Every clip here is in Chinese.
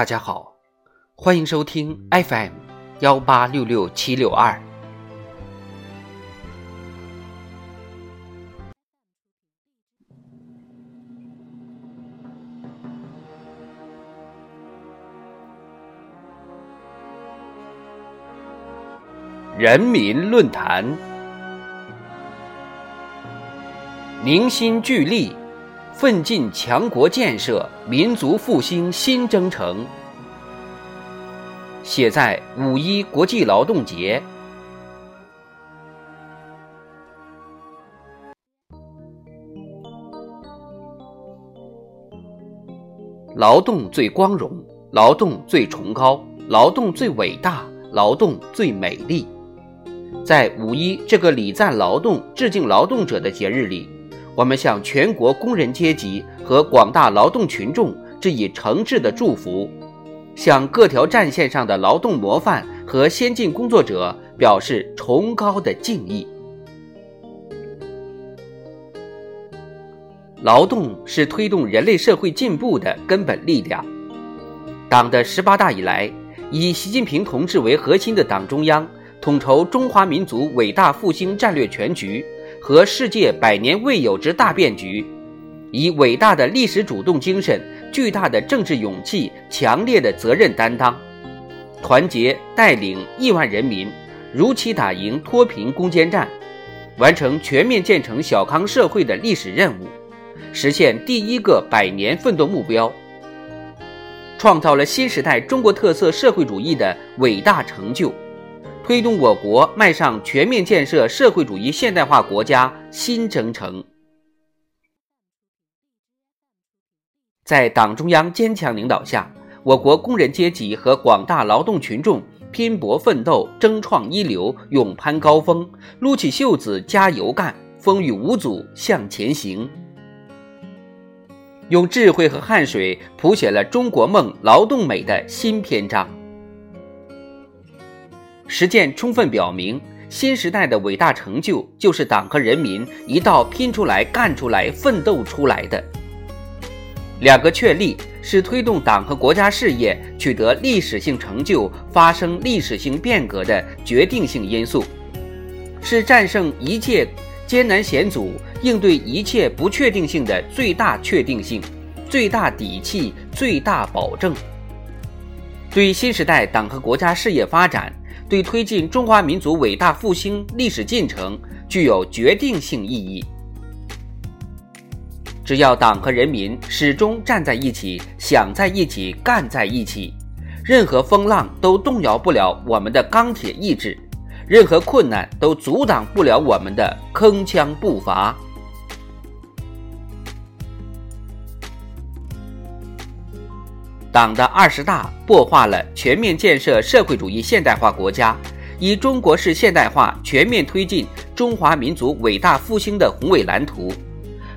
大家好，欢迎收听 FM 幺八六六七六二。人民论坛，凝心聚力，奋进强国建设、民族复兴新征程。写在五一国际劳动节。劳动最光荣，劳动最崇高，劳动最伟大，劳动最美丽。在五一这个礼赞劳动、致敬劳动者的节日里，我们向全国工人阶级和广大劳动群众致以诚挚的祝福，向各条战线上的劳动模范和先进工作者表示崇高的敬意。劳动是推动人类社会进步的根本力量。党的十八大以来，以习近平同志为核心的党中央。统筹中华民族伟大复兴战略全局和世界百年未有之大变局，以伟大的历史主动精神、巨大的政治勇气、强烈的责任担当，团结带领亿万人民如期打赢脱贫攻坚战，完成全面建成小康社会的历史任务，实现第一个百年奋斗目标，创造了新时代中国特色社会主义的伟大成就。推动我国迈上全面建设社会主义现代化国家新征程。在党中央坚强领导下，我国工人阶级和广大劳动群众拼搏奋斗、争创一流、勇攀高峰，撸起袖子加油干，风雨无阻向前行，用智慧和汗水谱写了中国梦、劳动美的新篇章。实践充分表明，新时代的伟大成就就是党和人民一道拼出来、干出来、奋斗出来的。两个确立是推动党和国家事业取得历史性成就、发生历史性变革的决定性因素，是战胜一切艰难险阻、应对一切不确定性的最大确定性、最大底气、最大保证。对新时代党和国家事业发展。对推进中华民族伟大复兴历史进程具有决定性意义。只要党和人民始终站在一起、想在一起、干在一起，任何风浪都动摇不了我们的钢铁意志，任何困难都阻挡不了我们的铿锵步伐。党的二十大擘画了全面建设社会主义现代化国家、以中国式现代化全面推进中华民族伟大复兴的宏伟蓝图，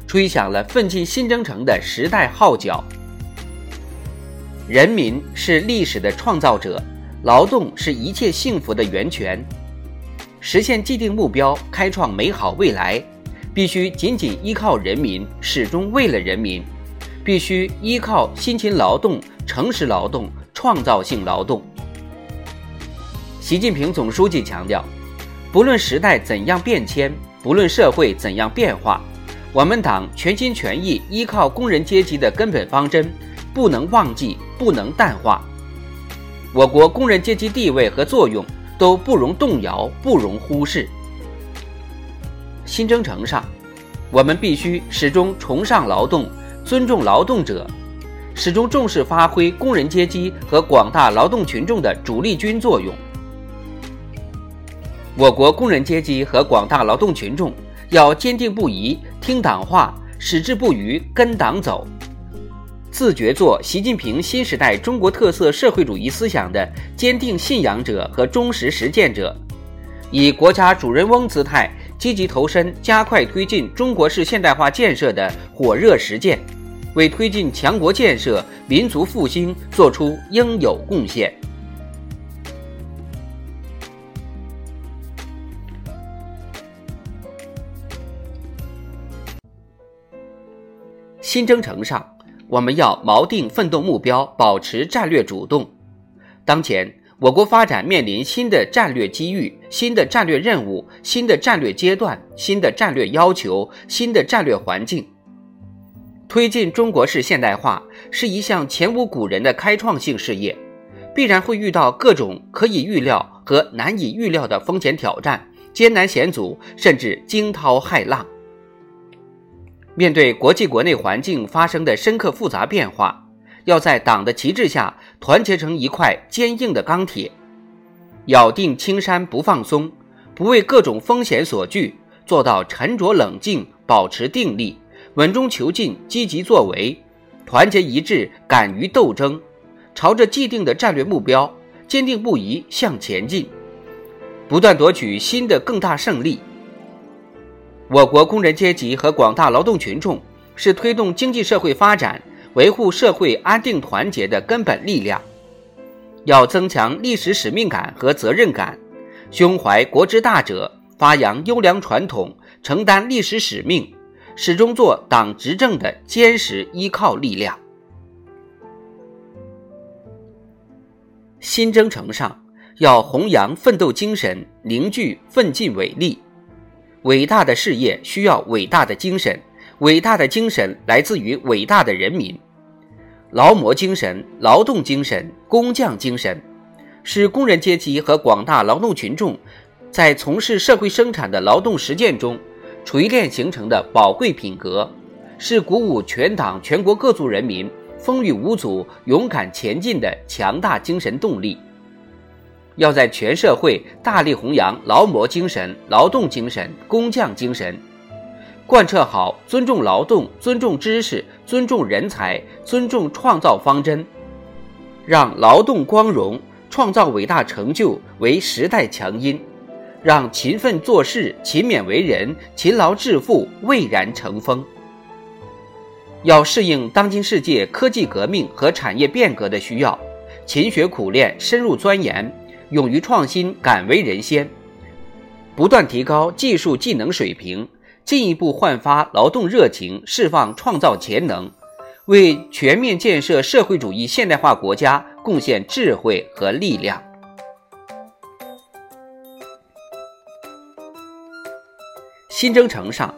吹响了奋进新征程的时代号角。人民是历史的创造者，劳动是一切幸福的源泉。实现既定目标，开创美好未来，必须紧紧依靠人民，始终为了人民。必须依靠辛勤劳动。诚实劳动、创造性劳动。习近平总书记强调，不论时代怎样变迁，不论社会怎样变化，我们党全心全意依靠工人阶级的根本方针，不能忘记，不能淡化。我国工人阶级地位和作用都不容动摇，不容忽视。新征程上，我们必须始终崇尚劳动，尊重劳动者。始终重视发挥工人阶级和广大劳动群众的主力军作用。我国工人阶级和广大劳动群众要坚定不移听党话，矢志不渝跟党走，自觉做习近平新时代中国特色社会主义思想的坚定信仰者和忠实实践者，以国家主人翁姿态，积极投身加快推进中国式现代化建设的火热实践。为推进强国建设、民族复兴作出应有贡献。新征程上，我们要锚定奋斗目标，保持战略主动。当前，我国发展面临新的战略机遇、新的战略任务、新的战略阶段、新的战略要求、新的战略环境。推进中国式现代化是一项前无古人的开创性事业，必然会遇到各种可以预料和难以预料的风险挑战、艰难险阻，甚至惊涛骇浪。面对国际国内环境发生的深刻复杂变化，要在党的旗帜下团结成一块坚硬的钢铁，咬定青山不放松，不为各种风险所惧，做到沉着冷静，保持定力，稳中求进，积极作为，团结一致，敢于斗争，朝着既定的战略目标坚定不移向前进，不断夺取新的更大胜利。我国工人阶级和广大劳动群众是推动经济社会发展、维护社会安定团结的根本力量。要增强历史使命感和责任感，胸怀国之大者，发扬优良传统，承担历史使命，始终做党执政的坚实依靠力量。新征程上，要弘扬奋斗精神，凝聚奋进伟力。伟大的事业需要伟大的精神，伟大的精神来自于伟大的人民。劳模精神、劳动精神、工匠精神，是工人阶级和广大劳动群众在从事社会生产的劳动实践中锤炼形成的宝贵品格，是鼓舞全党全国各族人民风雨无阻、勇敢前进的强大精神动力。要在全社会大力弘扬劳模精神、劳动精神、工匠精神，贯彻好尊重劳动、尊重知识、尊重人才、尊重创造方针，让劳动光荣、创造伟大成就为时代强音，让勤奋做事、勤勉为人、勤劳致富蔚然成风。要适应当今世界科技革命和产业变革的需要，勤学苦练、深入钻研。勇于创新，敢为人先，不断提高技术技能水平，进一步焕发劳动热情，释放创造潜能，为全面建设社会主义现代化国家贡献智慧和力量。新征程上，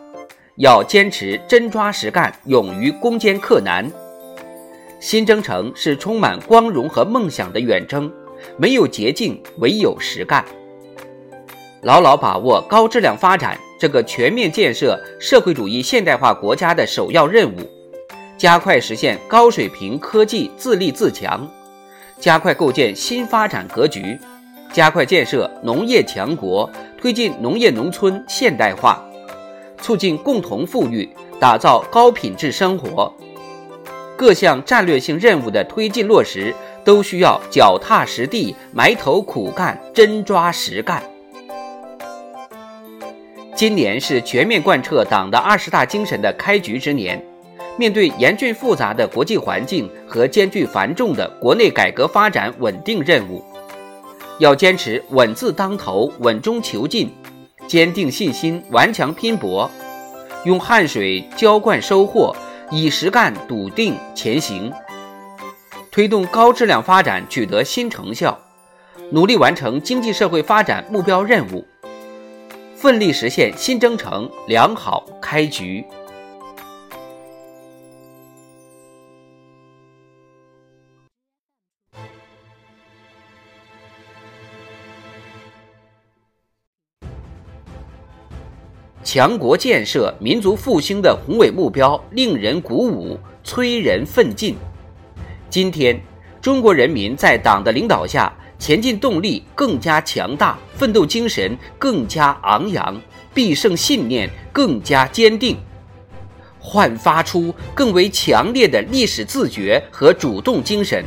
要坚持真抓实干，勇于攻坚克难。新征程是充满光荣和梦想的远征。没有捷径，唯有实干。牢牢把握高质量发展这个全面建设社会主义现代化国家的首要任务，加快实现高水平科技自立自强，加快构建新发展格局，加快建设农业强国，推进农业农村现代化，促进共同富裕，打造高品质生活。各项战略性任务的推进落实。都需要脚踏实地、埋头苦干、真抓实干。今年是全面贯彻党的二十大精神的开局之年，面对严峻复杂的国际环境和艰巨繁重的国内改革发展稳定任务，要坚持稳字当头、稳中求进，坚定信心、顽强拼搏，用汗水浇灌收获，以实干笃定前行。推动高质量发展取得新成效，努力完成经济社会发展目标任务，奋力实现新征程良好开局。强国建设、民族复兴的宏伟目标令人鼓舞，催人奋进。今天，中国人民在党的领导下，前进动力更加强大，奋斗精神更加昂扬，必胜信念更加坚定，焕发出更为强烈的历史自觉和主动精神。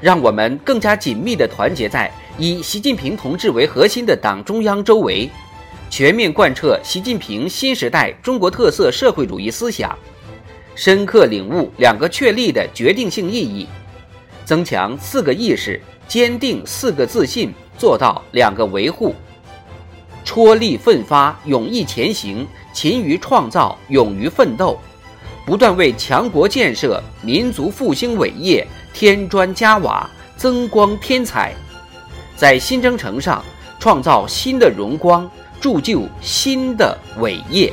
让我们更加紧密地团结在以习近平同志为核心的党中央周围，全面贯彻习近平新时代中国特色社会主义思想。深刻领悟两个确立的决定性意义，增强四个意识，坚定四个自信，做到两个维护，踔厉奋发，勇毅前行，勤于创造，勇于奋斗，不断为强国建设、民族复兴伟业添砖加瓦、增光添彩，在新征程上创造新的荣光，铸就新的伟业。